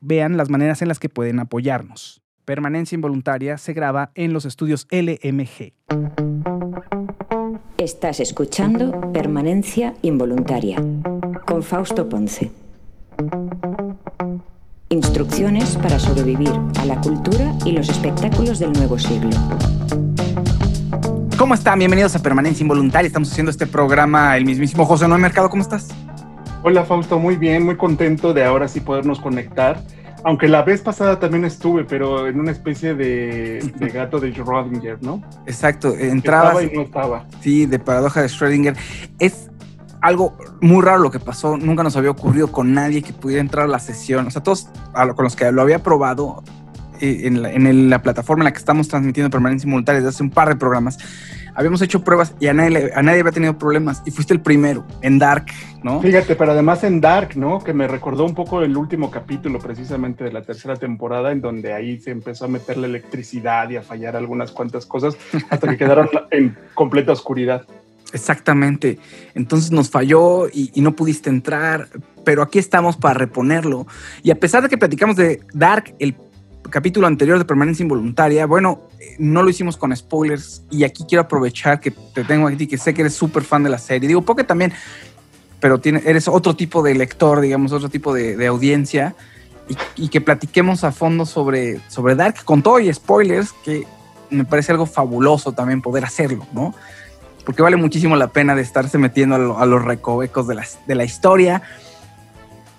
vean las maneras en las que pueden apoyarnos. Permanencia Involuntaria se graba en los estudios LMG. Estás escuchando Permanencia Involuntaria con Fausto Ponce. Instrucciones para sobrevivir a la cultura y los espectáculos del nuevo siglo. ¿Cómo están? Bienvenidos a Permanencia Involuntaria. Estamos haciendo este programa el mismísimo José Noé Mercado. ¿Cómo estás? Hola Fausto, muy bien, muy contento de ahora sí podernos conectar. Aunque la vez pasada también estuve, pero en una especie de, gato de Schrödinger, ¿no? Exacto, entraba. Estaba y no estaba. Sí, de paradoja de Schrödinger. Es algo muy raro lo que pasó. Nunca nos había ocurrido con nadie que pudiera entrar a la sesión. O sea, todos con los que lo había probado eh, en, la, en la plataforma en la que estamos transmitiendo permanencia simultánea desde hace un par de programas habíamos hecho pruebas y a nadie, a nadie había tenido problemas y fuiste el primero en Dark, ¿no? Fíjate, pero además en Dark, ¿no? Que me recordó un poco el último capítulo precisamente de la tercera temporada en donde ahí se empezó a meter la electricidad y a fallar algunas cuantas cosas hasta que quedaron en completa oscuridad. Exactamente. Entonces nos falló y, y, no pudiste entrar, pero aquí estamos para reponerlo. Y a pesar de que platicamos de Dark, el capítulo anterior de Permanencia Involuntaria, bueno, no lo hicimos con spoilers y aquí quiero aprovechar que te tengo aquí, que sé que eres súper fan de la serie. Digo, porque también, pero tiene, eres otro tipo de lector, digamos, otro tipo de, audiencia y, que platiquemos a fondo sobre, sobre Dark con todo y spoilers, que me parece algo fabuloso también poder hacerlo, ¿no? Porque vale muchísimo la pena de estarse metiendo a, los recovecos de la, de la historia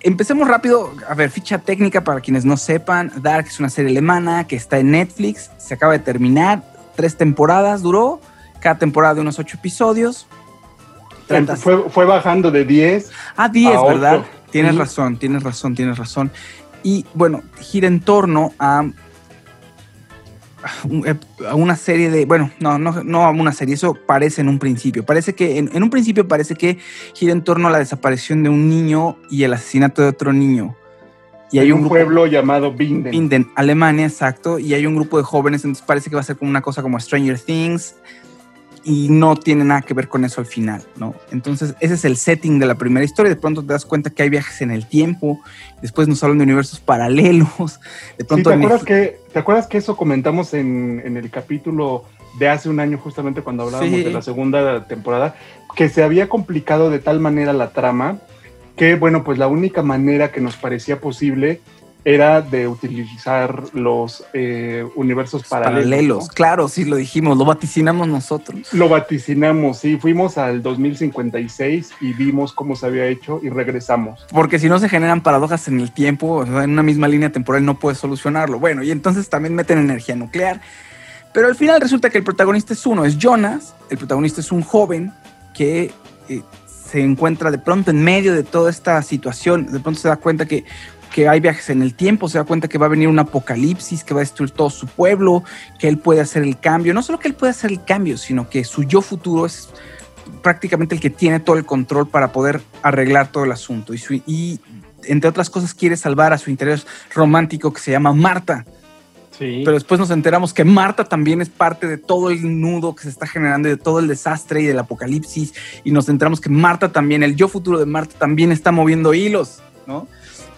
empecemos rápido. A ver, ficha técnica para quienes no sepan. Dark es una serie alemana que está en Netflix. Se acaba de terminar. Tres temporadas duró. Cada temporada de unos ocho episodios. Fue, fue, bajando de 10. Ah, 10, ¿verdad? Tienes razón, tienes razón, tienes razón. Y bueno, gira en torno a a una serie de, bueno, no, no, no a una serie, eso parece en un principio. Parece que, en, un principio parece que gira en torno a la desaparición de un niño y el asesinato de otro niño. Y hay un, pueblo llamado Binden. Binden, Alemania, exacto. Y hay un grupo de jóvenes, entonces parece que va a ser como una cosa como Stranger Things y no tiene nada que ver con eso al final, ¿no? Entonces, ese es el setting de la primera historia. De pronto te das cuenta que hay viajes en el tiempo, después nos hablan de universos paralelos. De pronto ¿te, acuerdas que, ¿Te acuerdas que eso comentamos en, el capítulo de hace un año, justamente cuando hablábamos de la segunda temporada? Que se había complicado de tal manera la trama que, bueno, pues la única manera que nos parecía posible era de utilizar los eh, universos paralelos. Claro, sí, lo dijimos, lo vaticinamos nosotros. Lo vaticinamos, sí, fuimos al 2056 y vimos cómo se había hecho y regresamos. Porque si no se generan paradojas en el tiempo, en una misma línea temporal no puedes solucionarlo. Bueno, y entonces también meten energía nuclear. Pero al final resulta que el protagonista es uno, es Jonas, el protagonista es un joven que... Eh, se encuentra de pronto en medio de toda esta situación, de pronto se da cuenta que, que hay viajes en el tiempo, se da cuenta que va a venir un apocalipsis, que va a destruir todo su pueblo, que él puede hacer el cambio. No solo que él puede hacer el cambio, sino que su yo futuro es prácticamente el que tiene todo el control para poder arreglar todo el asunto. Y, y entre otras cosas, quiere salvar a su interés romántico que se llama Marta. Sí. Pero después nos enteramos que Marta también es parte de todo el nudo que se está generando, de todo el desastre y del apocalipsis. Y nos enteramos que Marta también, el yo futuro de Marta también está moviendo hilos, ¿no?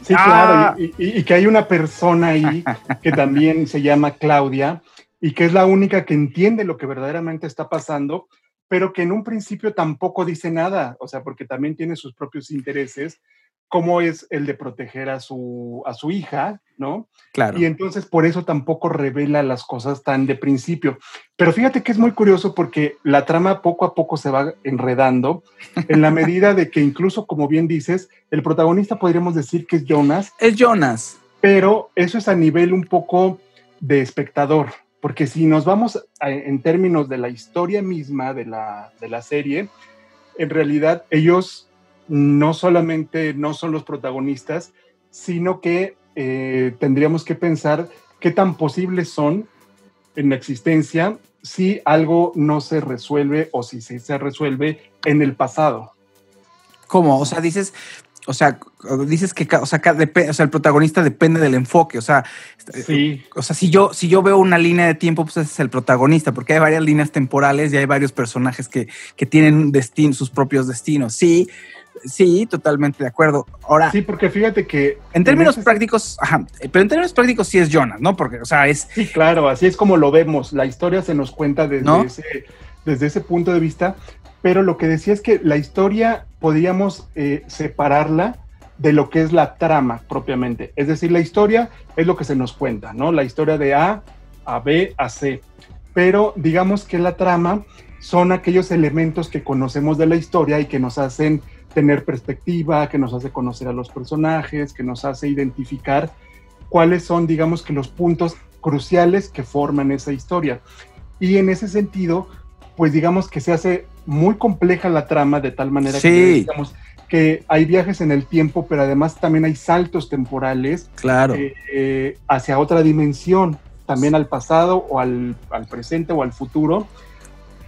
Sí, claro. Ah. Y, que hay una persona ahí que también se llama Claudia y que es la única que entiende lo que verdaderamente está pasando pero que en un principio tampoco dice nada, o sea, porque también tiene sus propios intereses, como es el de proteger a su, a su hija, ¿no? Claro. Y entonces por eso tampoco revela las cosas tan de principio. Pero fíjate que es muy curioso porque la trama poco a poco se va enredando en la medida de que incluso, como bien dices, el protagonista podríamos decir que es Jonas. Es Jonas. Pero eso es a nivel un poco de espectador, porque si nos vamos en términos de la historia misma de la, serie, en realidad ellos no solamente no son los protagonistas, sino que eh, tendríamos que pensar qué tan posibles son en la existencia si algo no se resuelve o si se resuelve en el pasado. ¿Cómo? O sea, dices, o sea, dices que o sea, el protagonista depende del enfoque. O sea, o sea, si yo, si yo veo una línea de tiempo, pues ese es el protagonista, porque hay varias líneas temporales y hay varios personajes que, que tienen destino, sus propios destinos. Sí, sí, totalmente de acuerdo. Ahora. Sí, porque fíjate que. En términos prácticos, ajá, pero en términos prácticos sí es Jonas, ¿no? Porque, o sea, es. Sí, claro, así es como lo vemos. La historia se nos cuenta desde, ese, desde ese punto de vista pero lo que decía es que la historia podríamos eh, separarla de lo que es la trama propiamente. Es decir, la historia es lo que se nos cuenta, ¿no? La historia de A a B a C. Pero digamos que la trama son aquellos elementos que conocemos de la historia y que nos hacen tener perspectiva, que nos hace conocer a los personajes, que nos hace identificar cuáles son, digamos que los puntos cruciales que forman esa historia. Y en ese sentido, pues digamos que se hace muy compleja la trama de tal manera que digamos que hay viajes en el tiempo, pero además también hay saltos temporales claro. Eh, eh, hacia otra dimensión, también al pasado o al, presente o al futuro.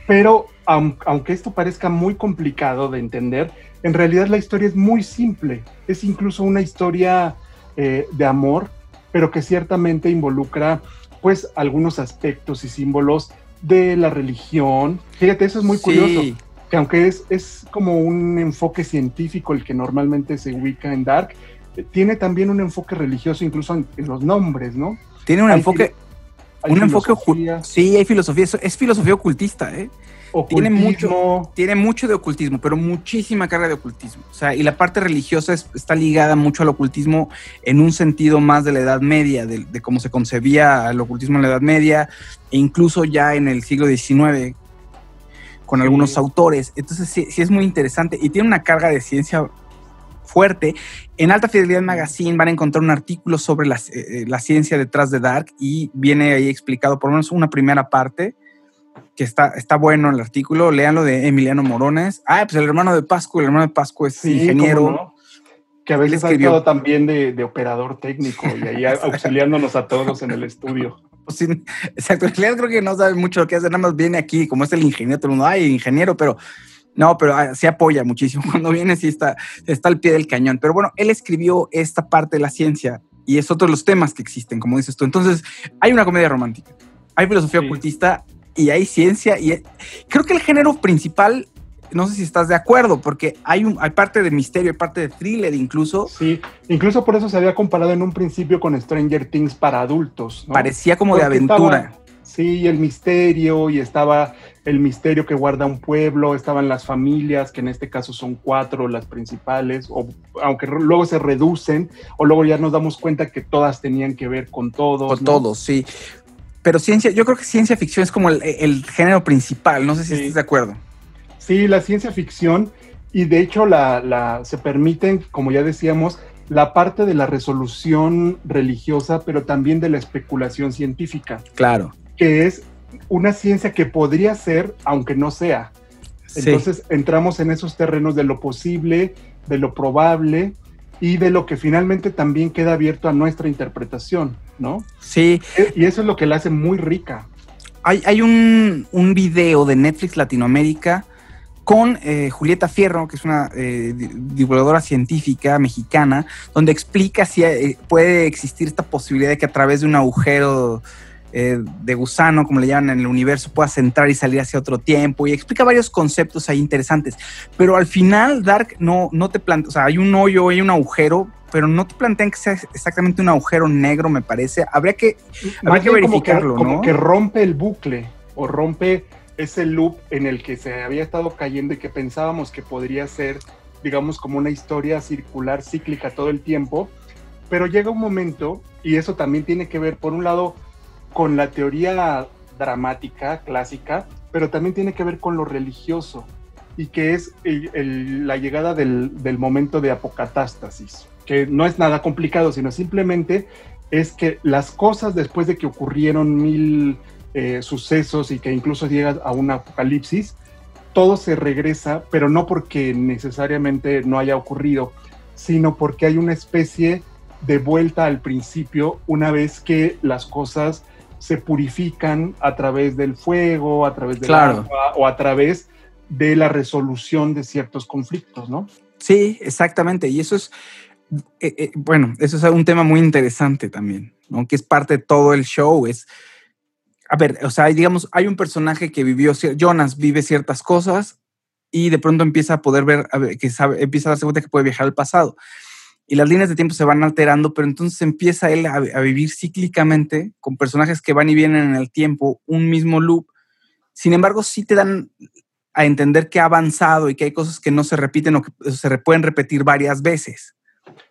Pero aunque esto parezca muy complicado de entender, en realidad la historia es muy simple. Es incluso una historia eh, de amor, pero que ciertamente involucra pues algunos aspectos y símbolos de la religión. Fíjate, eso es muy curioso. Que aunque es, es como un enfoque científico el que normalmente se ubica en Dark, eh, tiene también un enfoque religioso incluso en, los nombres, ¿no? Tiene un enfoque... Un enfoque Sí, hay filosofía. Es filosofía ocultista, ¿eh? Tiene mucho, tiene mucho de ocultismo, pero muchísima carga de ocultismo. O sea, y la parte religiosa está ligada mucho al ocultismo en un sentido más de la Edad Media, de, cómo se concebía el ocultismo en la Edad Media, e incluso ya en el siglo XIX, con algunos autores. Entonces, sí, sí, es muy interesante y tiene una carga de ciencia fuerte. En Alta Fidelidad Magazine van a encontrar un artículo sobre la, eh, la ciencia detrás de Dark y viene ahí explicado por lo menos una primera parte que está, está bueno el artículo, lo de Emiliano Morones. Ah, pues el hermano de Pascu, el hermano de Pascu es ingeniero. Que a veces ha estado también de, operador técnico y ahí auxiliándonos a todos en el estudio. Pues exacto, en realidad creo que no sabe mucho lo que hace, nada más viene aquí, como es el ingeniero, todo el mundo, ay, ingeniero, pero no, pero ah, se apoya muchísimo. Cuando viene sí está, está al pie del cañón. Pero bueno, él escribió esta parte de la ciencia y es otro de los temas que existen, como dices tú. Entonces, hay una comedia romántica, hay filosofía ocultista y hay ciencia y creo que el género principal no sé si estás de acuerdo, porque hay, un, hay parte de misterio, hay parte de thriller incluso. Sí, incluso por eso se había comparado en un principio con Stranger Things para adultos. Parecía como de aventura. Sí, el misterio, y estaba el misterio que guarda un pueblo, estaban las familias, que en este caso son cuatro las principales, o aunque luego se reducen, o luego ya nos damos cuenta que todas tenían que ver con todos. Con todos, sí. Pero ciencia, yo creo que ciencia ficción es como el, género principal, no sé si estás de acuerdo. Sí, la ciencia ficción, y de hecho la, se permiten, como ya decíamos, la parte de la resolución religiosa, pero también de la especulación científica. Claro. Que es una ciencia que podría ser, aunque no sea. Entonces entramos en esos terrenos de lo posible, de lo probable y de lo que finalmente también queda abierto a nuestra interpretación, ¿no? Sí. E, y eso es lo que la hace muy rica. Hay, hay un, un video de Netflix Latinoamérica con eh, Julieta Fierro, que es una eh, divulgadora científica mexicana, donde explica si eh, puede existir esta posibilidad de que a través de un agujero de gusano, como le llaman en el universo, puedas entrar y salir hacia otro tiempo, y explica varios conceptos ahí interesantes. Pero al final, Dark no, no te plantea, o sea, hay un hoyo, hay un agujero, pero no te plantean que sea exactamente un agujero negro, me parece. Habría que, habría que verificarlo, como como que rompe el bucle o rompe ese loop en el que se había estado cayendo y que pensábamos que podría ser, digamos, como una historia circular, cíclica todo el tiempo, pero llega un momento, y eso también tiene que ver, por un lado, con la teoría dramática, clásica, pero también tiene que ver con lo religioso, y que es la llegada del, del momento de apocatástasis, que no es nada complicado, sino simplemente es que las cosas después de que ocurrieron mil eh, sucesos y que incluso llega a un apocalipsis, todo se regresa, pero no porque necesariamente no haya ocurrido, sino porque hay una especie de vuelta al principio una vez que las cosas se purifican a través del fuego, a través del agua o a través de la resolución de ciertos conflictos, ¿no? Sí, exactamente. Y eso es, eh, eh, bueno, eso es un tema muy interesante también, aunque es parte de todo el show, es a ver, o sea, digamos, hay un personaje que vivió, Jonas vive ciertas cosas y de pronto empieza a poder ver, que sabe, empieza a darse cuenta que puede viajar al pasado. Y las líneas de tiempo se van alterando, pero entonces empieza él a, vivir cíclicamente con personajes que van y vienen en el tiempo, un mismo loop. Sin embargo, sí te dan a entender que ha avanzado y que hay cosas que no se repiten o que se pueden repetir varias veces.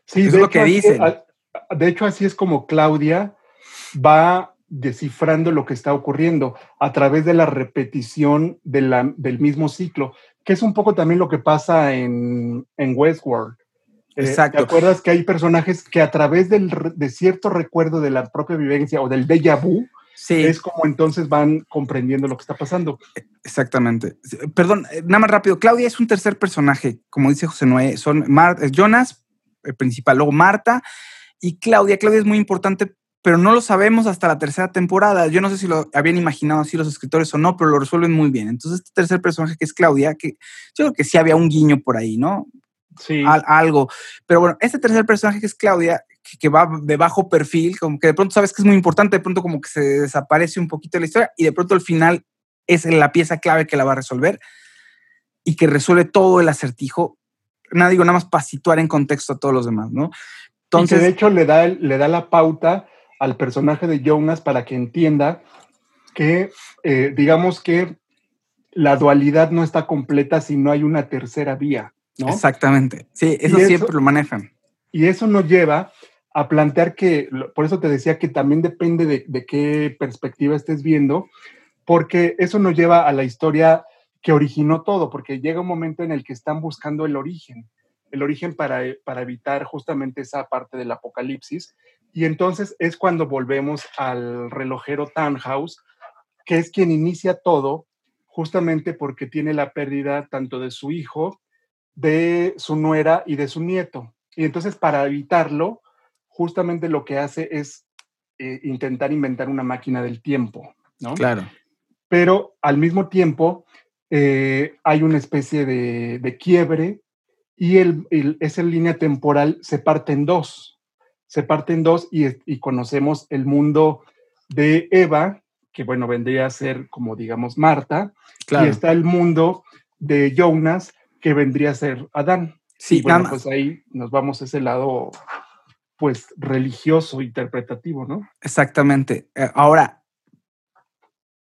Sí, es lo que dicen. De hecho, así es como Claudia va descifrando lo que está ocurriendo a través de la repetición de la, del mismo ciclo, que es un poco también lo que pasa en, en Westworld. Eh, Exacto. ¿Te acuerdas que hay personajes que a través del, de cierto recuerdo de la propia vivencia o del déjà vu, sí. es como entonces van comprendiendo lo que está pasando? Exactamente. Perdón, eh, nada más rápido. Claudia es un tercer personaje, como dice José Noé. Son Jonas, el principal, luego Marta y Claudia. Claudia es muy importante pero no lo sabemos hasta la tercera temporada. Yo no sé si lo habían imaginado así los escritores o no, pero lo resuelven muy bien. Entonces, este tercer personaje que es Claudia, que yo creo que sí había un guiño por ahí, ¿no? Sí. algo. Pero bueno, este tercer personaje que es Claudia, que, va de bajo perfil, como que de pronto sabes que es muy importante, de pronto como que se desaparece un poquito de la historia y de pronto al final es la pieza clave que la va a resolver y que resuelve todo el acertijo. Nada, digo, nada más para situar en contexto a todos los demás, ¿no? Entonces, de hecho le da, le da la pauta al personaje de Jonas para que entienda que, eh, digamos que la dualidad no está completa si no hay una tercera vía. ¿No? Exactamente. Sí, eso, siempre lo manejan. Y eso nos lleva a plantear que, por eso te decía que también depende de, de qué perspectiva estés viendo, porque eso nos lleva a la historia que originó todo, porque llega un momento en el que están buscando el origen, el origen para, para evitar justamente esa parte del apocalipsis y entonces es cuando volvemos al relojero Tannhaus, que es quien inicia todo, justamente porque tiene la pérdida tanto de su hijo, de su nuera y de su nieto. Y entonces para evitarlo, justamente lo que hace es eh, intentar inventar una máquina del tiempo, ¿no? Claro. Pero al mismo tiempo eh, hay una especie de, quiebre y el, esa línea temporal se parte en dos se parte en dos y, conocemos el mundo de Eva, que bueno, vendría a ser como digamos Marta, y está el mundo de Jonas, que vendría a ser Adán. Sí, bueno, pues ahí nos vamos a ese lado pues religioso, interpretativo, ¿no? Exactamente. Eh, ahora,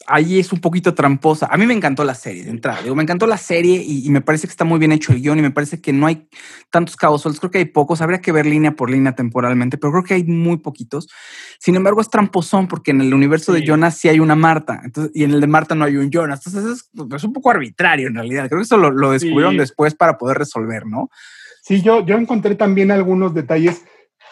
ahí es un poquito tramposa. A mí me encantó la serie de entrada. Digo, me encantó la serie y, me parece que está muy bien hecho el guion y me parece que no hay tantos cabos sueltos. Creo que hay pocos. Habría que ver línea por línea temporalmente, pero creo que hay muy poquitos. Sin embargo, es tramposón porque en el universo de Jonas sí hay una Marta y en el de Marta no hay un Jonas. Entonces es, un poco arbitrario en realidad. Creo que eso lo, descubrieron después para poder resolver, ¿no? Sí, yo, yo encontré también algunos detalles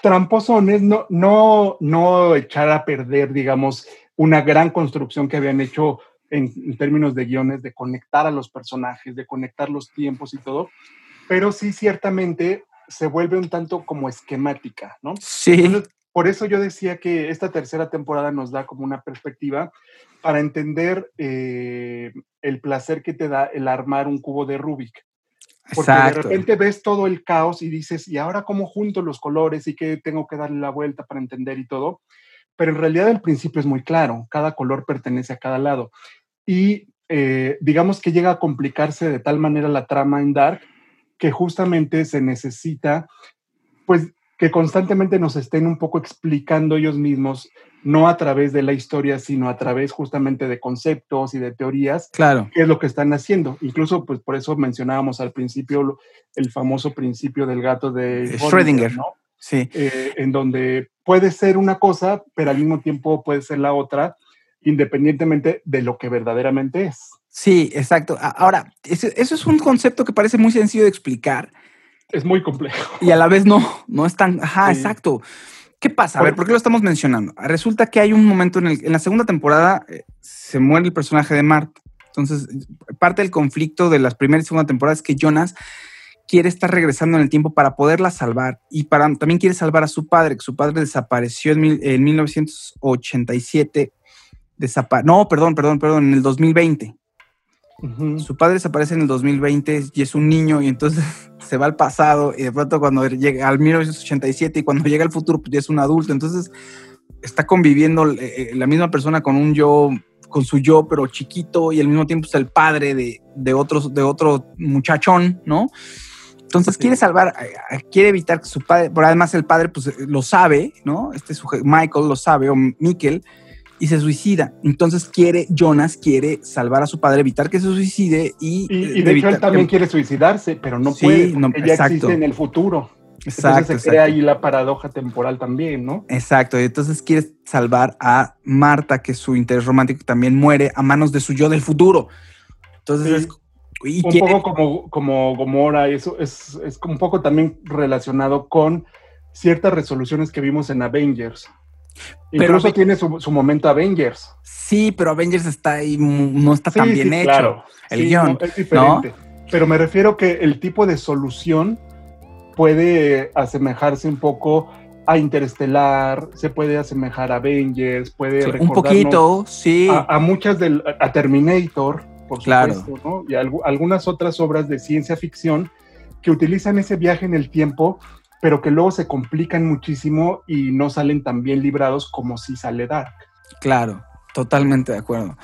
tramposones, no, no, no echar a perder, digamos, una gran construcción que habían hecho en, términos de guiones, de conectar a los personajes, de conectar los tiempos y todo, pero sí ciertamente se vuelve un tanto como esquemática, ¿no? Sí. por eso yo decía que esta tercera temporada nos da como una perspectiva para entender eh, el placer que te da el armar un cubo de Rubik. Porque de repente ves todo el caos y dices, ¿y ahora cómo junto los colores y qué tengo que darle la vuelta para entender y todo? Pero en realidad el principio es muy claro, cada color pertenece a cada lado. Y eh, digamos que llega a complicarse de tal manera la trama en Dark que justamente se necesita, pues, que constantemente nos estén un poco explicando ellos mismos, no a través de la historia, sino a través justamente de conceptos y de teorías, claro. qué es lo que están haciendo. Incluso, pues por eso mencionábamos al principio el famoso principio del gato de Schrödinger, ¿no? Sí. Eh, en donde puede ser una cosa, pero al mismo tiempo puede ser la otra, independientemente de lo que verdaderamente es. Sí, exacto. Ahora, eso, es un concepto que parece muy sencillo de explicar. Es muy complejo. Y a la vez no, no es tan... Ajá, exacto. ¿Qué pasa? A ver, ¿por qué lo estamos mencionando? Resulta que hay un momento en el en la segunda temporada eh, se muere el personaje de Marta. Entonces, parte del conflicto de las primeras y segunda temporadas es que Jonas quiere estar regresando en el tiempo para poderla salvar y para, también quiere salvar a su padre, que su padre desapareció en, en 1987. no, perdón, perdón, perdón, en el 2020. Su padre desaparece en el 2020 y es un niño y entonces se va al pasado y de pronto cuando llega al 1987 y cuando llega al futuro pues ya es un adulto. Entonces está conviviendo eh, eh, la misma persona con un yo, con su yo pero chiquito y al mismo tiempo es el padre de, de, otros, de otro muchachón, ¿no? Entonces quiere salvar, eh, quiere evitar que su padre, pero además el padre pues lo sabe, ¿no? Este Michael lo sabe o Mikkel y se suicida. Entonces quiere, Jonas quiere salvar a su padre, evitar que se suicide y... Y, de hecho él también quiere suicidarse, pero no puede, no, ya existe en el futuro. Exacto. Entonces se crea ahí la paradoja temporal también, ¿no? Exacto, y entonces quiere salvar a Marta, que su interés romántico también muere a manos de su yo del futuro. Entonces es un poco como, como Gomora, eso es, es un poco también relacionado con ciertas resoluciones que vimos en Avengers. Incluso tiene su, momento Avengers. Sí, pero Avengers está ahí, no está tan bien hecho. Claro. El guion. es diferente. Pero me refiero que el tipo de solución puede asemejarse un poco a Interestelar, se puede asemejar a Avengers, puede un poquito, sí. A, muchas del a Terminator, por supuesto, ¿no? Y algunas otras obras de ciencia ficción que utilizan ese viaje en el tiempo pero que luego se complican muchísimo y no salen tan bien librados como si sale Dark. Claro, totalmente de acuerdo.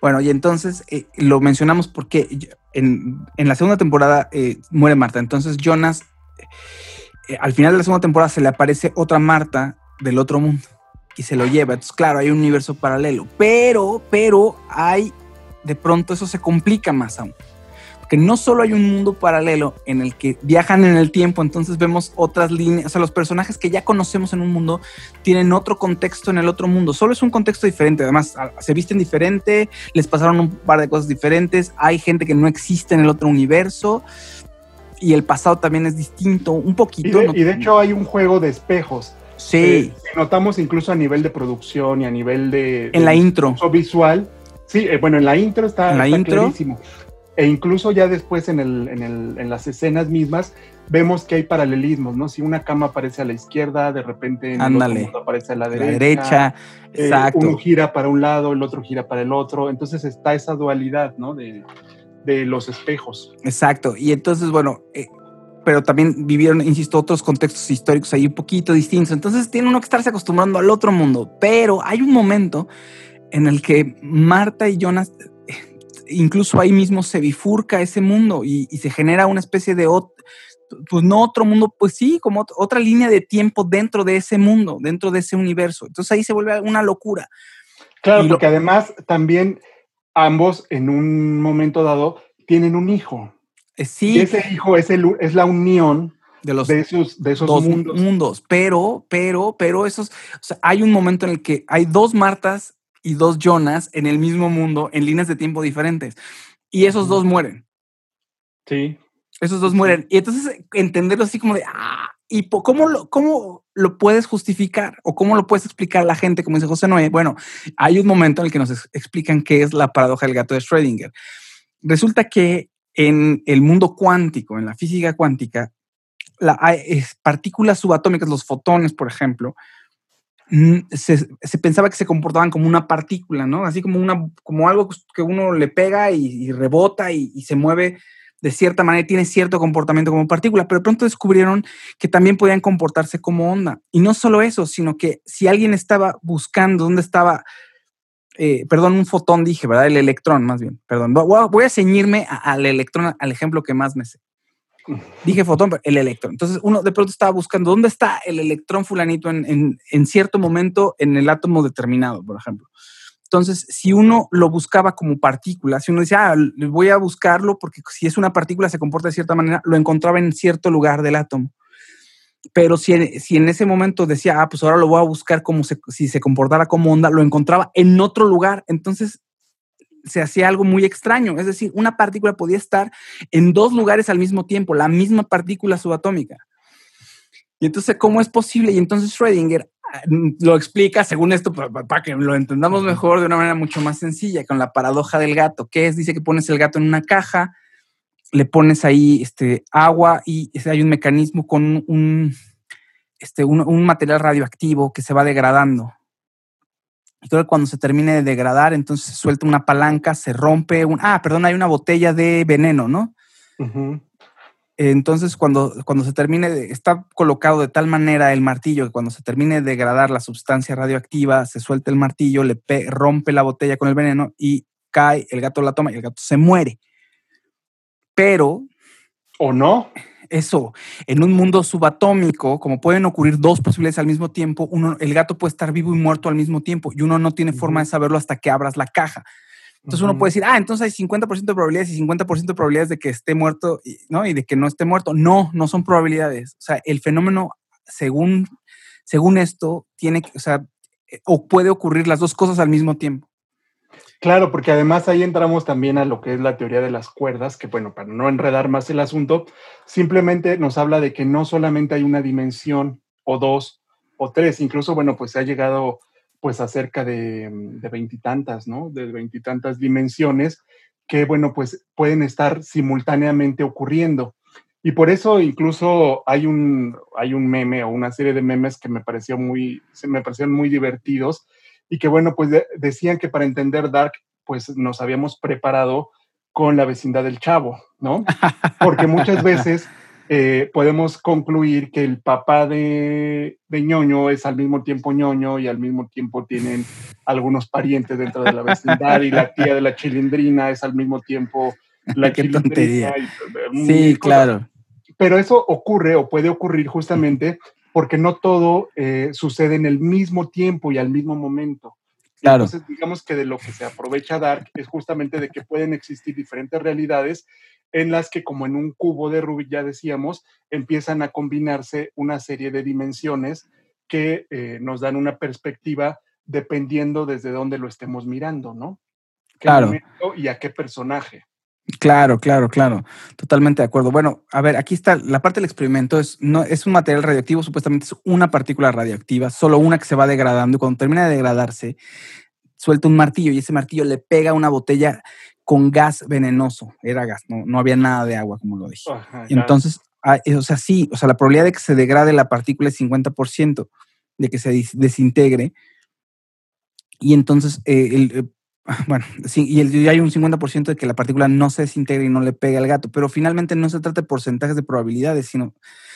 Bueno, y entonces eh, lo mencionamos porque en, la segunda temporada eh, muere Marta, entonces Jonas, eh, al final de la segunda temporada se le aparece otra Marta del otro mundo y se lo lleva. Entonces, claro, hay un universo paralelo, pero, pero hay, de pronto eso se complica más aún que no solo hay un mundo paralelo en el que viajan en el tiempo, entonces vemos otras líneas, o sea, los personajes que ya conocemos en un mundo tienen otro contexto en el otro mundo, solo es un contexto diferente, además se visten diferente, les pasaron un par de cosas diferentes, hay gente que no existe en el otro universo y el pasado también es distinto, un poquito. Y de, hecho hay un juego de espejos. Sí. Eh, notamos incluso a nivel de producción y a nivel de... En la intro. Visual. Sí, eh, bueno, en la intro está, en la intro, clarísimo. E incluso ya después en, el, en, el, en, las escenas mismas vemos que hay paralelismos, ¿no? Si una cama aparece a la izquierda, de repente en el otro aparece a la derecha. La derecha, eh, exacto. Uno gira para un lado, el otro gira para el otro. Entonces está esa dualidad, ¿no? De, de los espejos. Exacto. Y entonces, bueno, eh, pero también vivieron, insisto, otros contextos históricos ahí un poquito distintos. Entonces tiene uno que estarse acostumbrando al otro mundo. Pero hay un momento en el que Marta y Jonas incluso ahí mismo se bifurca ese mundo y, se genera una especie de, pues no otro mundo, pues sí, como otra línea de tiempo dentro de ese mundo, dentro de ese universo. Entonces ahí se vuelve una locura. Claro, porque además también ambos en un momento dado tienen un hijo. Eh, sí. Y ese hijo es, el, es la unión de, los, de esos, de esos dos mundos. Pero, pero, pero esos, o sea, hay un momento en el que hay dos Martas y dos Jonas en el mismo mundo en líneas de tiempo diferentes. Y esos dos mueren. Sí. Esos dos mueren. Y entonces entenderlo así como de, ah, ¿Y cómo lo, cómo lo puedes justificar o cómo lo puedes explicar a la gente, como dice José Noé? Bueno, hay un momento en el que nos explican qué es la paradoja del gato de Schrödinger. Resulta que en el mundo cuántico, en la física cuántica, las partículas subatómicas, los fotones, por ejemplo, se, pensaba que se comportaban como una partícula, ¿no? Así como, una, como algo que uno le pega y, rebota y, se mueve de cierta manera, tiene cierto comportamiento como partícula, pero pronto descubrieron que también podían comportarse como onda. Y no solo eso, sino que si alguien estaba buscando dónde estaba, eh, perdón, un fotón dije, ¿verdad? El electrón, más bien, perdón. Voy a, ceñirme al electrón, al ejemplo que más me sé. Dije fotón, el electrón. Entonces uno de pronto estaba buscando dónde está el electrón fulanito en, cierto momento en el átomo determinado, por ejemplo. Entonces, si uno lo buscaba como partícula, si uno decía, ah, voy a buscarlo porque si es una partícula se comporta de cierta manera, lo encontraba en cierto lugar del átomo. Pero si, si en ese momento decía, ah, pues ahora lo voy a buscar como si se comportara como onda, lo encontraba en otro lugar. Entonces, se hacía algo muy extraño. Es decir, una partícula podía estar en dos lugares al mismo tiempo, la misma partícula subatómica. Y entonces, ¿cómo es posible? Y entonces Schrödinger ah, lo explica, según esto, para, que lo entendamos mejor de una manera mucho más sencilla, con la paradoja del gato, que es, dice que pones el gato en una caja, le pones ahí este, agua y hay un mecanismo con un, este, un material radioactivo que se va degradando entonces, cuando se termine de degradar, entonces se suelta una palanca, se rompe un. Ah, perdón, hay una botella de veneno, ¿no? Entonces, cuando, cuando se termine, está colocado de tal manera el martillo que cuando se termine de degradar la sustancia radioactiva, se suelta el martillo, le rompe la botella con el veneno y cae, el gato la toma y el gato se muere. Pero. ¿O no? Eso, en un mundo subatómico, como pueden ocurrir dos posibilidades al mismo tiempo, uno, el gato puede estar vivo y muerto al mismo tiempo y uno no tiene forma de saberlo hasta que abras la caja. Entonces uno puede decir, ah, entonces hay 50% de probabilidades y 50% de probabilidades de que esté muerto, ¿no? Y de que no esté muerto. No, no son probabilidades. O sea, el fenómeno, según, según esto, tiene que, o sea, o puede ocurrir las dos cosas al mismo tiempo. Claro, porque además ahí entramos también a lo que es la teoría de las cuerdas, que bueno, para no enredar más el asunto, simplemente nos habla de que no solamente hay una dimensión o dos o tres, incluso bueno, pues se ha llegado pues a cerca de veintitantas, ¿no? De veintitantas dimensiones que bueno, pues pueden estar simultáneamente ocurriendo. Y por eso incluso hay un, hay un meme o una serie de memes que me pareció muy, se me parecieron muy divertidos, y que bueno, pues decían que para entender Dark, pues nos habíamos preparado con la vecindad del chavo, ¿no? Porque muchas veces eh, podemos concluir que el papá de, de, ñoño es al mismo tiempo ñoño y al mismo tiempo tienen algunos parientes dentro de la vecindad y la tía de la chilindrina es al mismo tiempo la Qué tontería. sí, claro. Pero eso ocurre o puede ocurrir justamente porque no todo eh, sucede en el mismo tiempo y al mismo momento. Claro. Entonces, digamos que de lo que se aprovecha Dark es justamente de que pueden existir diferentes realidades en las que, como en un cubo de Rubik, ya decíamos, empiezan a combinarse una serie de dimensiones que eh, nos dan una perspectiva dependiendo desde dónde lo estemos mirando, ¿no? claro. y a qué personaje. Claro, claro, claro. Totalmente de acuerdo. Bueno, a ver, aquí está la parte del experimento. Es, no, es un material radioactivo, supuestamente es una partícula radioactiva, solo una que se va degradando y cuando termina de degradarse, suelta un martillo y ese martillo le pega una botella con gas venenoso. Era gas, no, no había nada de agua, como lo dije. entonces, ah, eh, o sea, sí, o sea, la probabilidad de que se degrade la partícula es 50%, de que se desintegre. Y entonces, eh, el, eh, bueno, sí, y, el, hay un 50% de que la partícula no se desintegre y no le pegue al gato, pero finalmente no se trata de porcentajes de probabilidades, sino,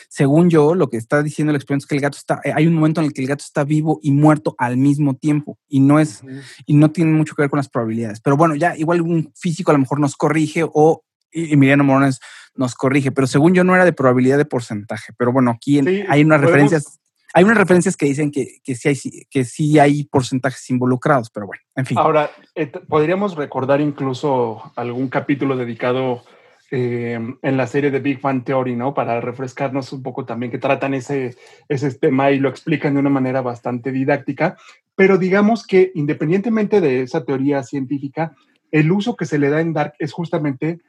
según yo, lo que está diciendo el experimento es que el gato está, eh, hay un momento en el que el gato está vivo y muerto al mismo tiempo y no es, y no tiene mucho que ver con las probabilidades. Pero bueno, ya igual un físico a lo mejor nos corrige o Emiliano Morones nos corrige, pero según yo no era de probabilidad de porcentaje, pero bueno, aquí hay unas referencias hay unas referencias que dicen que, que, sí hay, que sí hay porcentajes involucrados, pero bueno, en fin. Ahora, eh, podríamos recordar incluso algún capítulo dedicado eh, en la serie de Big Fan Theory, ¿no? Para refrescarnos un poco también, que tratan ese, ese tema y lo explican de una manera bastante didáctica. Pero digamos que independientemente de esa teoría científica, el uso que se le da en Dark es justamente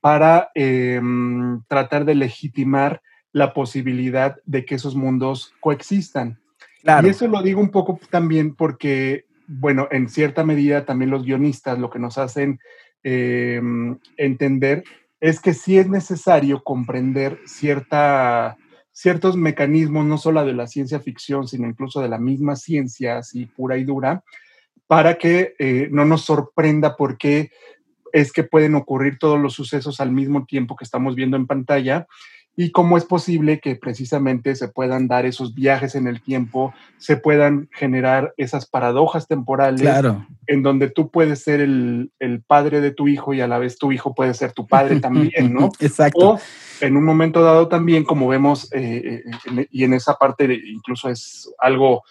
para em, tratar de legitimar la posibilidad de que esos mundos coexistan. Y eso lo digo un poco también porque, bueno, en cierta medida también los guionistas lo que nos hacen em, entender es que sí es necesario comprender cierta, ciertos mecanismos, no solo de la ciencia ficción, sino incluso de la misma ciencia, así pura y dura, para que eh, no nos sorprenda por qué es que pueden ocurrir todos los sucesos al mismo tiempo que estamos viendo en pantalla y cómo es posible que precisamente se puedan dar esos viajes en el tiempo, se puedan generar esas paradojas temporales en donde tú puedes ser el, padre de tu hijo y a la vez tu hijo puede ser tu padre también, ¿no? Exacto. O en un momento dado también, como vemos, eh, eh, y en esa parte incluso es algo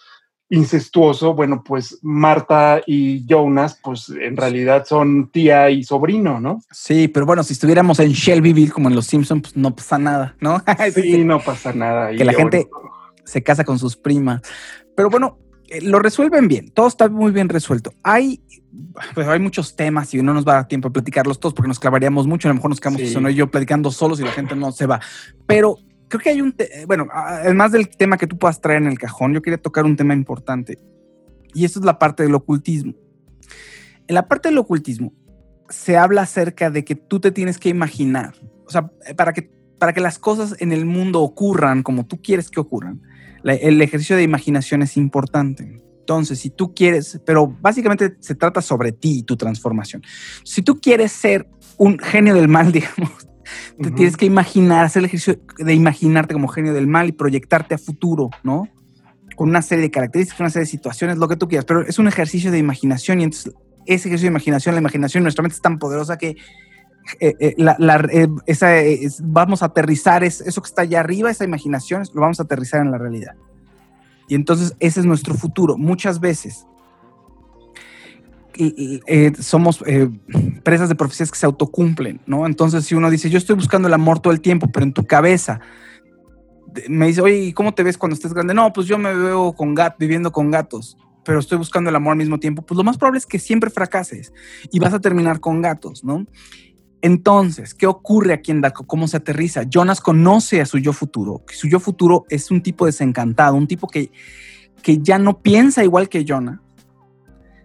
incestuoso, bueno, pues Marta y Jonas, pues en realidad son tía y sobrino, ¿no? Sí, pero bueno, si estuviéramos en Shelbyville como en Los Simpsons, pues no pasa nada, ¿no? sí, no pasa nada. Que la gente se casa con sus primas. Pero bueno, eh, lo resuelven bien, todo está muy bien resuelto. Hay, pues hay muchos temas y no nos va a dar tiempo a platicarlos todos porque nos clavaríamos mucho, a lo mejor nos quedamos sí. y yo platicando solos y la gente no se va. Pero creo que hay un, bueno, además del tema que tú puedas traer en el cajón, yo quería tocar un tema importante. Y esto es la parte del ocultismo. En la parte del ocultismo se habla acerca de que tú te tienes que imaginar, o sea, para que, para que las cosas en el mundo ocurran como tú quieres que ocurran, el ejercicio de imaginación es importante. Entonces, si tú quieres, pero básicamente se trata sobre ti y tu transformación. Si tú quieres ser un genio del mal, digamos, te tienes que imaginar, hacer el ejercicio de imaginarte como genio del mal y proyectarte a futuro, ¿no? Con una serie de características, una serie de situaciones, lo que tú quieras, pero es un ejercicio de imaginación y entonces ese ejercicio de imaginación, la imaginación, nuestra mente es tan poderosa que eh, eh, la, la, eh, esa, es, vamos a aterrizar es, eso que está allá arriba, esa imaginación, lo vamos a aterrizar en la realidad. Y entonces ese es nuestro futuro. Muchas veces somos eh, presas de profecías que se autocumplen, ¿no? Entonces, si uno dice, yo estoy buscando el amor todo el tiempo, pero en tu cabeza me dice, oye, ¿cómo te ves cuando estés grande? No, pues yo me veo con gato, viviendo con gatos, pero estoy buscando el amor al mismo tiempo. Pues lo más probable es que siempre fracases y vas a terminar con gatos, ¿no? Entonces, ¿qué ocurre aquí en Daco? ¿Cómo se aterriza? Jonas conoce a su yo futuro, su yo futuro es un tipo desencantado, un tipo que, que ya no piensa igual que Jonah,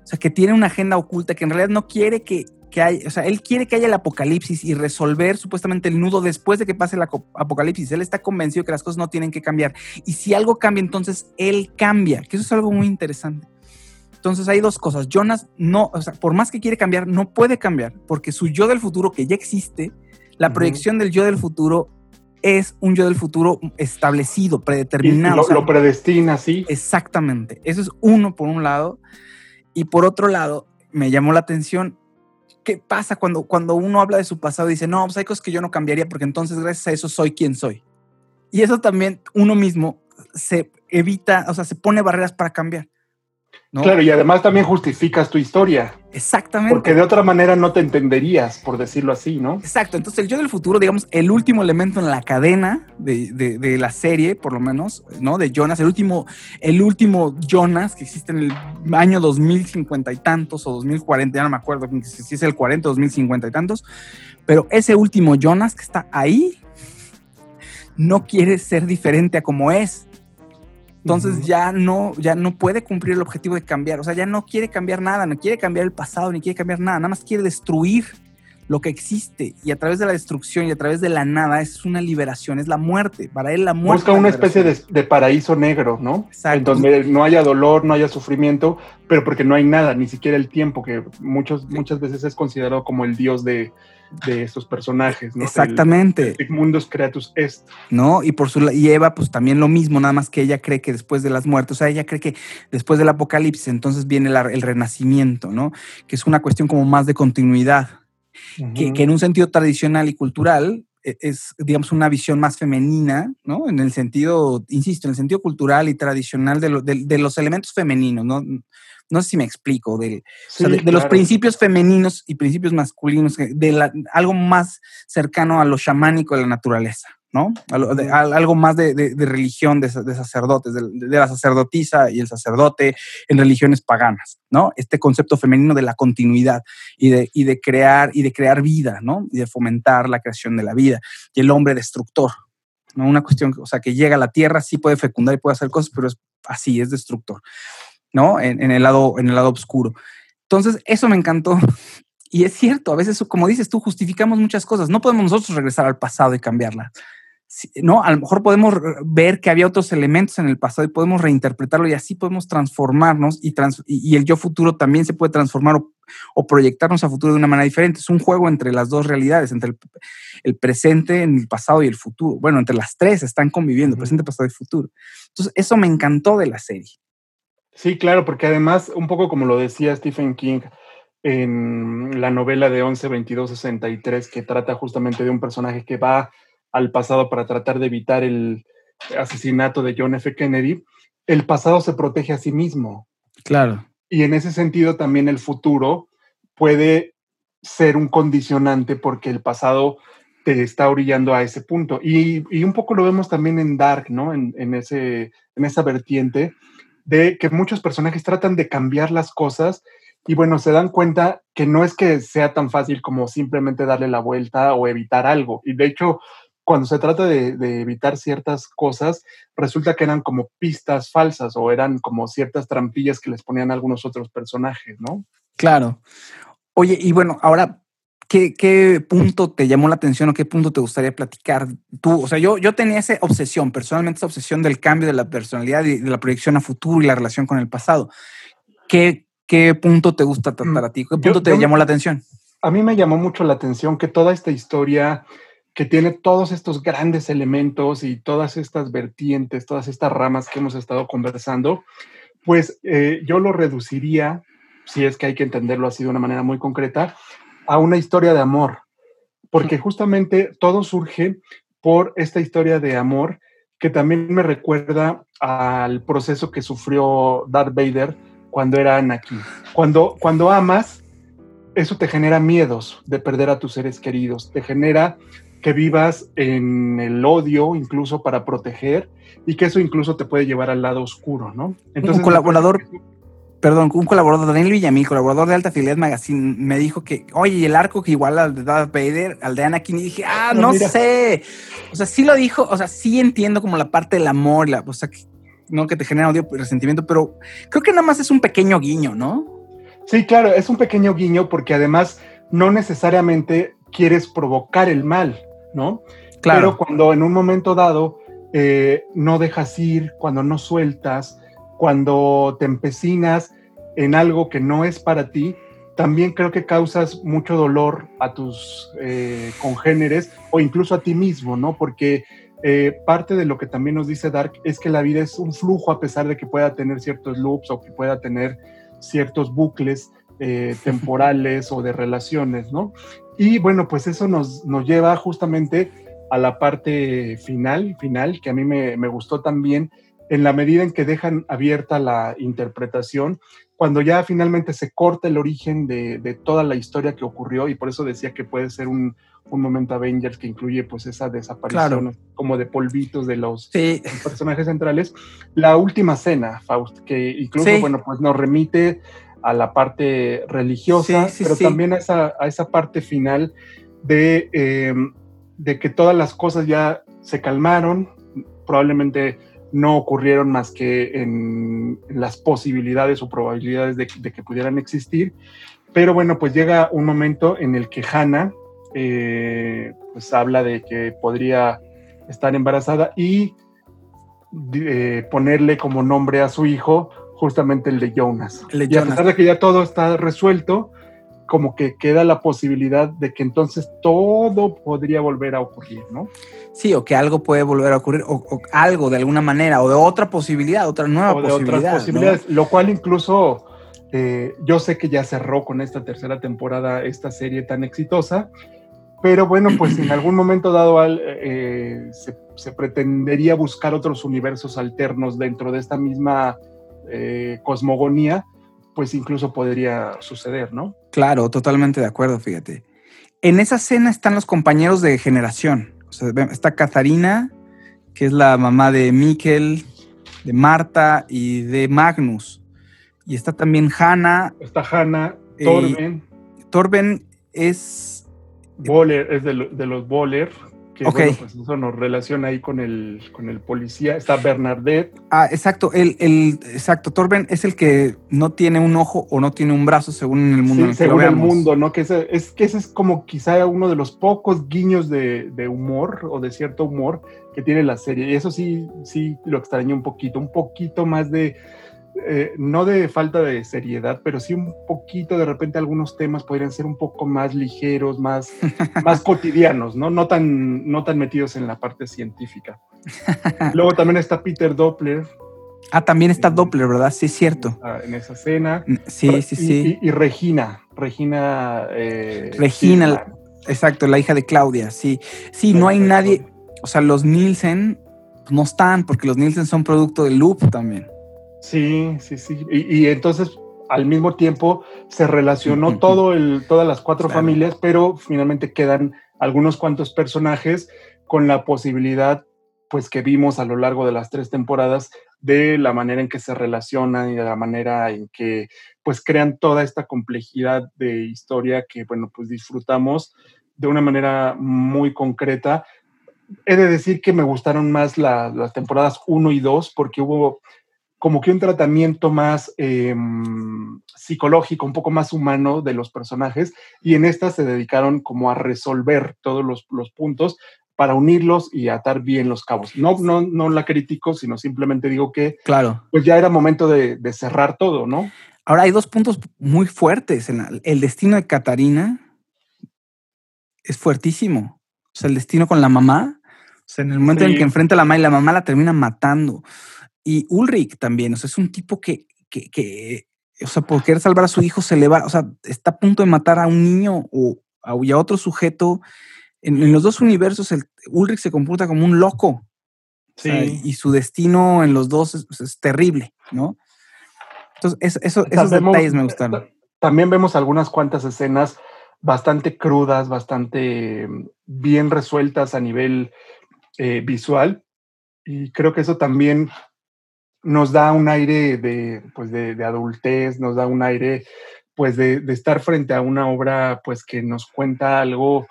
o sea, que tiene una agenda oculta, que en realidad no quiere que, que haya, o sea, él quiere que haya el apocalipsis y resolver supuestamente el nudo después de que pase el apocalipsis. Él está convencido que las cosas no tienen que cambiar. Y si algo cambia, entonces él cambia, que eso es algo muy interesante. Entonces hay dos cosas. Jonas no, o sea, por más que quiere cambiar, no puede cambiar, porque su yo del futuro, que ya existe, la uh -huh. proyección del yo del futuro es un yo del futuro establecido, predeterminado. Lo, o sea, lo predestina, sí. Exactamente. Eso es uno por un lado. Y por otro lado, me llamó la atención qué pasa cuando, cuando uno habla de su pasado y dice, no, pues hay cosas que yo no cambiaría porque entonces gracias a eso soy quien soy. Y eso también uno mismo se evita, o sea, se pone barreras para cambiar. ¿No? Claro, y además también justificas tu historia. Exactamente. Porque de otra manera no te entenderías, por decirlo así, ¿no? Exacto. Entonces, el yo del futuro, digamos, el último elemento en la cadena de, de, de, la serie, por lo menos, ¿no? De Jonas, el último, el último Jonas que existe en el año 2050 y tantos o 2040, ya no me acuerdo si es el 40 o 2050 y tantos, pero ese último Jonas que está ahí no quiere ser diferente a como es. Entonces uh -huh. ya no, ya no puede cumplir el objetivo de cambiar. O sea, ya no quiere cambiar nada, no quiere cambiar el pasado, ni quiere cambiar nada, nada más quiere destruir lo que existe. Y a través de la destrucción y a través de la nada es una liberación, es la muerte. Para él la muerte. Busca una especie de, de, paraíso negro, ¿no? Exacto. En donde no haya dolor, no haya sufrimiento, pero porque no hay nada, ni siquiera el tiempo, que muchos, muchas veces es considerado como el dios de, de estos personajes, ¿no? Exactamente. El, el Mundus Creatus Est. ¿No? Y por su y Eva, pues también lo mismo, nada más que ella cree que después de las muertes, o sea, ella cree que después del apocalipsis, entonces viene la, el renacimiento, ¿no? Que es una cuestión como más de continuidad. Uh -huh. que, que, en un sentido tradicional y cultural e, es, digamos, una visión más femenina, ¿no? En el sentido, insisto, en el sentido cultural y tradicional de, lo, de, de los elementos femeninos, ¿no? No sé si me explico, de, sí, o sea, de, los principios femeninos y principios masculinos, de la, algo más cercano a lo chamánico de la naturaleza, ¿no? A lo, de, a, algo más de, de religión, de, sacerdotes, de, la sacerdotisa y el sacerdote en religiones paganas, ¿no? Este concepto femenino de la continuidad y de, y de crear y de crear vida, ¿no? Y de fomentar la creación de la vida y el hombre destructor, ¿no? Una cuestión, o sea, que llega a la Tierra, sí puede fecundar y puede hacer cosas, pero es así, es destructor, ¿no? En, el, lado, en el lado oscuro. Entonces, eso me encantó. Y es cierto, a veces, como dices tú, justificamos muchas cosas. No podemos nosotros regresar al pasado y cambiarla. ¿no? A lo mejor podemos ver que había otros elementos en el pasado y podemos reinterpretarlo y así podemos transformarnos y, y el yo futuro también se puede transformar o, proyectarnos a futuro de una manera diferente. Es un juego entre las dos realidades, entre el, presente, el pasado y el futuro. Bueno, entre las tres están conviviendo, presente, pasado y futuro. Entonces, eso me encantó de la serie. Sí, claro, porque además, un poco como lo decía Stephen King en la novela de 11, 22, 63, que trata justamente de un personaje que va al pasado para tratar de evitar el asesinato de John F. Kennedy, el pasado se protege a sí mismo. Claro. Y en ese sentido también el futuro puede ser un condicionante porque el pasado te está orillando a ese punto. Y, un poco lo vemos también en Dark, ¿no? En, ese, en esa vertiente de que muchos personajes tratan de cambiar las cosas y bueno, se dan cuenta que no es que sea tan fácil como simplemente darle la vuelta o evitar algo. Y de hecho, cuando se trata de, evitar ciertas cosas, resulta que eran como pistas falsas o eran como ciertas trampillas que les ponían algunos otros personajes, ¿no? Claro. Oye, y bueno, ahora, ¿qué, punto te llamó la atención o qué punto te gustaría platicar tú? O sea, yo, yo tenía esa obsesión, personalmente esa obsesión del cambio de la personalidad y de la proyección a futuro y la relación con el pasado. ¿Qué, qué punto te gusta tratar a ti? ¿Qué punto te llamó la atención? A mí me llamó mucho la atención que toda esta historia que tiene todos estos grandes elementos y todas estas vertientes, todas estas ramas que hemos estado conversando, pues eh, yo lo reduciría, si es que hay que entenderlo así de una manera muy concreta, a una historia de amor, porque justamente todo surge por esta historia de amor que también me recuerda al proceso que sufrió Darth Vader cuando era Anakin. Cuando, cuando amas, eso te genera miedos de perder a tus seres queridos, te genera que vivas en el odio incluso para proteger y que eso incluso te puede llevar al lado oscuro, ¿no? Entonces, un colaborador, perdón, un colaborador, Daniel Villamil, colaborador de Alta Fidelidad Magazine, me dijo que, oye, el arco que igual al de Darth Vader, al de Anakin, y dije, ah, no, sé. O sea, sí lo dijo, o sea, sí entiendo como la parte del amor, la, o sea, que, no que te genera odio y resentimiento, pero creo que nada más es un pequeño guiño, ¿no? Sí, claro, es un pequeño guiño porque además no necesariamente quieres provocar el mal. ¿no? Claro. Pero cuando en un momento dado eh, no dejas ir, cuando no sueltas, cuando te empecinas en algo que no es para ti, también creo que causas mucho dolor a tus eh, congéneres o incluso a ti mismo, ¿no? Porque eh, parte de lo que también nos dice Dark es que la vida es un flujo a pesar de que pueda tener ciertos loops o que pueda tener ciertos bucles temporales o de relaciones, ¿no? Y bueno, pues eso nos, nos lleva justamente a la parte final, final, que a mí me, me, gustó también, en la medida en que dejan abierta la interpretación, cuando ya finalmente se corta el origen de, de toda la historia que ocurrió, y por eso decía que puede ser un, un momento Avengers que incluye pues esa desaparición como de polvitos de los, personajes centrales. La última cena, Faust, que incluso, bueno, pues nos remite a la parte religiosa, pero también a esa, a esa, parte final de, em, de que todas las cosas ya se calmaron, probablemente no ocurrieron más que en, las posibilidades o probabilidades de, que pudieran existir, pero bueno, pues llega un momento en el que Hannah eh, pues habla de que podría estar embarazada y eh, ponerle como nombre a su hijo justamente el de Jonas. y a pesar de que ya todo está resuelto, como que queda la posibilidad de que entonces todo podría volver a ocurrir, ¿no? Sí, o que algo puede volver a ocurrir, o, algo de alguna manera, o de otra posibilidad, otra nueva o de posibilidad. Otras posibilidades, lo cual incluso eh, yo sé que ya cerró con esta tercera temporada esta serie tan exitosa, pero bueno, pues en algún momento dado eh, se, se pretendería buscar otros universos alternos dentro de esta misma eh, cosmogonía, pues incluso podría suceder, ¿no? Claro, totalmente de acuerdo, fíjate. En esa escena están los compañeros de generación. está Katharina, que es la mamá de Mikkel, de Marta y de Magnus. Y está también Hanna. Está Hanna, eh, Torben. Torben es... Boller, es de, los Boller, que bueno, pues eso nos relaciona ahí con el, con el policía. Está Bernadette. Ah, exacto. El, el, exacto. Torben es el que no tiene un ojo o no tiene un brazo según el mundo. según el mundo, ¿no? Que ese, es que ese es como quizá uno de los pocos guiños de, de, humor o de cierto humor que tiene la serie. Y eso sí, sí lo extrañé un poquito, un poquito más de eh, no de falta de seriedad, pero sí un poquito, de repente algunos temas podrían ser un poco más ligeros, más, más cotidianos, ¿no? No tan, no tan metidos en la parte científica. Luego también está Peter Doppler. Ah, también está Doppler, ¿verdad? Sí, es cierto. En esa escena. Sí, sí, sí. Y, Regina, Regina. Eh, Regina, exacto, la hija de Claudia, sí. Sí, no hay nadie, o sea, los Nielsen no están, porque los Nielsen son producto de Loop también. Sí, sí, sí. Y, entonces al mismo tiempo se relacionó todo el, todas las cuatro familias, pero finalmente quedan algunos cuantos personajes con la posibilidad, pues que vimos a lo largo de las tres temporadas, de la manera en que se relacionan y de la manera en que pues crean toda esta complejidad de historia que, bueno, pues disfrutamos de una manera muy concreta. He de decir que me gustaron más las temporadas 1 y 2 porque hubo como que un tratamiento más em, psicológico, un poco más humano de los personajes, y en esta se dedicaron como a resolver todos los, puntos para unirlos y atar bien los cabos. No, no, no la critico, sino simplemente digo que claro. pues ya era momento de, cerrar todo, ¿no? Ahora hay dos puntos muy fuertes. En el destino de Catarina es fuertísimo. O sea, el destino con la mamá. O sea, en el momento en que enfrenta a la mamá y la mamá la termina matando. Y Ulrich también, o sea, es un tipo que, que, o sea, por querer salvar a su hijo se le va, o sea, está a punto de matar a un niño o a, otro sujeto. En, los dos universos, el, Ulrich se comporta como un loco. Sí. y su destino en los dos es, terrible, ¿no? Entonces, eso, esos detalles me gustaron. También vemos algunas cuantas escenas bastante crudas, bastante mm, bien resueltas a nivel eh, visual. Y creo que eso también nos da un aire de, pues de, adultez, nos da un aire pues de, estar frente a una obra pues que nos cuenta algo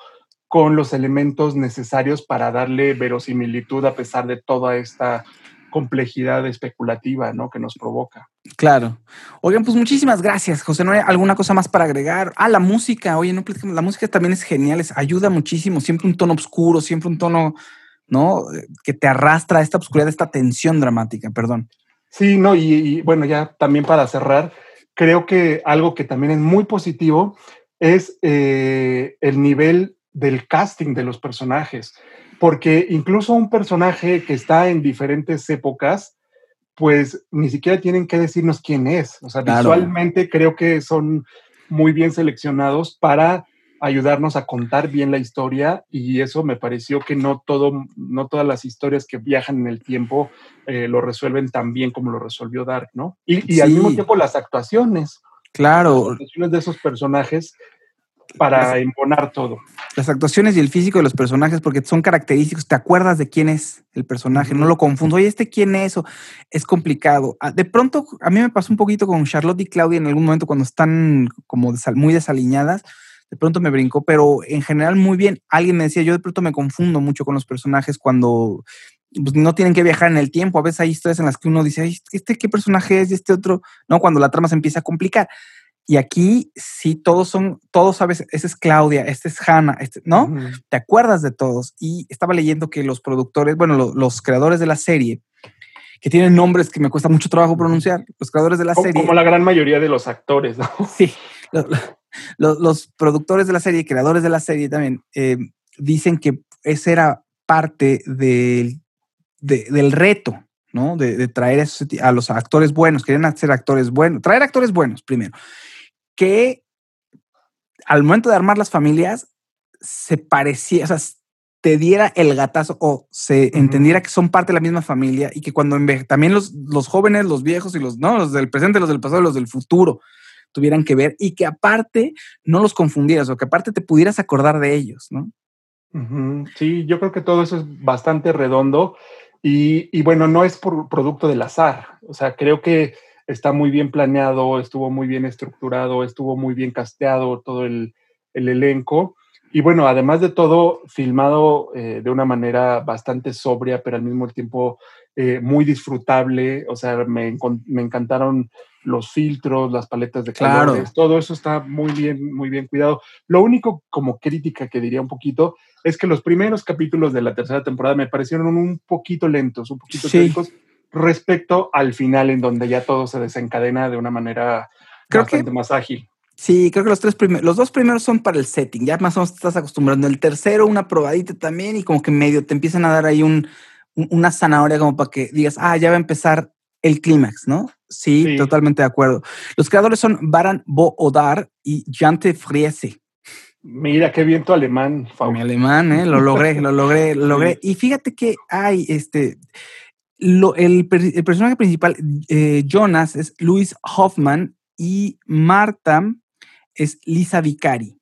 con los elementos necesarios para darle verosimilitud a pesar de toda esta complejidad especulativa ¿no? que nos provoca. Claro. Oigan, pues muchísimas gracias, José. ¿No hay alguna cosa más para agregar? Ah, la música. Oye, no, la música también es genial, ayuda muchísimo. Siempre un tono oscuro, siempre un tono, ¿no? Que te arrastra a esta oscuridad, a esta tensión dramática, perdón. Sí, no, y, bueno, ya también para cerrar, creo que algo que también es muy positivo es eh, el nivel del casting de los personajes, porque incluso un personaje que está en diferentes épocas, pues ni siquiera tienen que decirnos quién es. O sea, visualmente creo que son muy bien seleccionados para ayudarnos a contar bien la historia y eso me pareció que no todo, no todas las historias que viajan en el tiempo eh, lo resuelven tan bien como lo resolvió Dark, ¿no? Y, al mismo tiempo las actuaciones. Claro. Las actuaciones de esos personajes para imponer todo. Las actuaciones y el físico de los personajes, porque son característicos, te acuerdas de quién es el personaje, no lo confundo. Oye, ¿este quién es? O es complicado. Ah, de pronto, a mí me pasó un poquito con Charlotte y Claudia en algún momento cuando están como muy desaliñadas de pronto me brincó, pero en general muy bien. Alguien me decía, yo de pronto me confundo mucho con los personajes cuando pues, no tienen que viajar en el tiempo. A veces hay historias en las que uno dice, ¿este qué personaje es? Y este otro, ¿no? Cuando la trama se empieza a complicar. Y aquí sí, todos son, todos sabes, esta es Claudia, este es Hannah, este, ¿no? Te acuerdas de todos. Y estaba leyendo que los productores, bueno, los creadores de la serie, que tienen nombres que me cuesta mucho trabajo pronunciar, los creadores de la serie. Como la gran mayoría de los actores, ¿no? Sí, los, productores de la serie, creadores de la serie también, eh, dicen que ese era parte del, del reto, ¿no? De, traer a, los actores buenos, querían hacer actores buenos, traer actores buenos primero, que al momento de armar las familias se parecía, o sea, te diera el gatazo o se entendiera que son parte de la misma familia y que cuando también los, los jóvenes, los viejos y los, no, los del presente, los del pasado, los del futuro, tuvieran que ver y que aparte no los confundieras o que aparte te pudieras acordar de ellos, ¿no? Sí, yo creo que todo eso es bastante redondo y, bueno, no es por producto del azar, o sea, creo que está muy bien planeado, estuvo muy bien estructurado, estuvo muy bien casteado todo el, elenco Y bueno, además de todo, filmado eh, de una manera bastante sobria, pero al mismo tiempo eh, muy disfrutable. O sea, me, me, encantaron los filtros, las paletas de colores, todo eso está muy bien, muy bien cuidado. Lo único como crítica que diría un poquito es que los primeros capítulos de la tercera temporada me parecieron un poquito lentos, un poquito sí. respecto al final en donde ya todo se desencadena de una manera bastante más ágil. Sí, creo que los tres primeros, los dos primeros son para el setting, ya más o menos te estás acostumbrando. El tercero, una probadita también, y como que medio te empiezan a dar ahí un, una zanahoria como para que digas, ah, ya va a empezar el clímax, ¿no? Sí, totalmente de acuerdo. Los creadores son Baran Bo-Odar y Jante Friese. Mira, qué bien tu alemán, Mi alemán, ¿eh? Lo logré, lo logré, lo logré. Y fíjate que hay este. Lo, el, el, personaje principal, eh, Jonas, es Luis Hoffman y Marta es Lisa Vicari.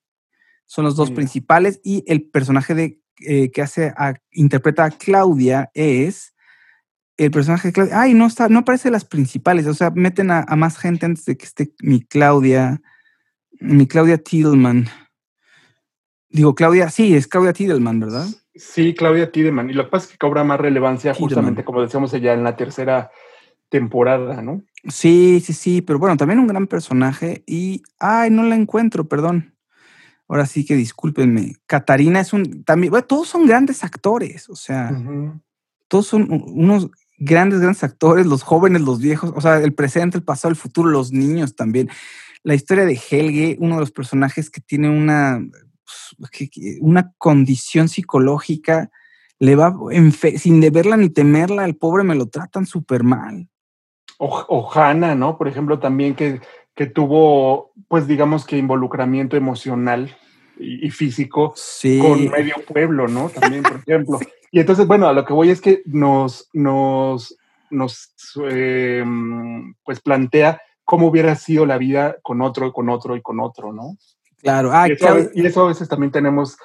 Son los dos principales y el personaje de, eh, que hace interpreta a Claudia es el personaje de Claudia. Ay, no está, no aparece las principales, o sea, meten a, más gente antes de que esté mi Claudia, mi Claudia Tiedemann. Digo, Claudia, sí, es Claudia Tiedemann, ¿verdad? Sí, Claudia Tiedemann. Y lo que pasa es que cobra más relevancia justamente, como decíamos ya en la tercera temporada, ¿no? Sí, sí, sí, pero bueno, también un gran personaje y, ay, no la encuentro, perdón. Ahora sí que discúlpenme. Catarina es un, también, bueno, todos son grandes actores, o sea, todos son unos grandes, grandes actores, los jóvenes, los viejos, o sea, el presente, el pasado, el futuro, los niños también. La historia de Helge, uno de los personajes que tiene una, una condición psicológica, le va, sin deberla ni temerla, el pobre me lo tratan súper mal. O, Hanna, ¿no? Por ejemplo, también que, que, tuvo, pues digamos que involucramiento emocional y, físico con medio pueblo, ¿no? También, por ejemplo. Y entonces, bueno, a lo que voy es que nos, nos, nos em, pues plantea cómo hubiera sido la vida con otro, con otro y con otro, ¿no? Claro. Ah, y, eso, y eso a veces también tenemos,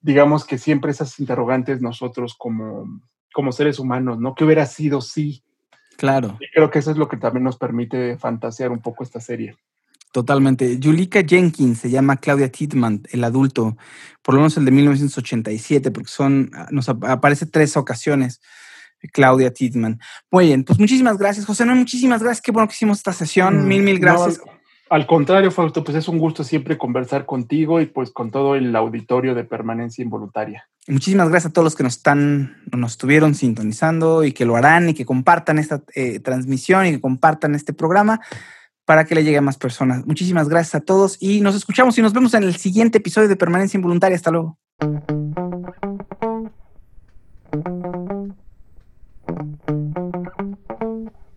digamos que siempre esas interrogantes nosotros como, como seres humanos, ¿no? ¿Qué hubiera sido si? Claro. Y creo que eso es lo que también nos permite fantasear un poco esta serie. Totalmente. Julika Jenkins se llama Claudia Titman, el adulto, por lo menos el de 1987, porque son, nos aparece tres ocasiones. Claudia Titman. Muy bien, pues muchísimas gracias, José. No, muchísimas gracias. Qué bueno que hicimos esta sesión. Mm, mil, mil gracias. Al, contrario, Fausto, pues es un gusto siempre conversar contigo y pues con todo el auditorio de permanencia involuntaria. Muchísimas gracias a todos los que nos están, nos estuvieron sintonizando y que lo harán y que compartan esta eh, transmisión y que compartan este programa para que le llegue a más personas. Muchísimas gracias a todos y nos escuchamos y nos vemos en el siguiente episodio de Permanencia Involuntaria. Hasta luego.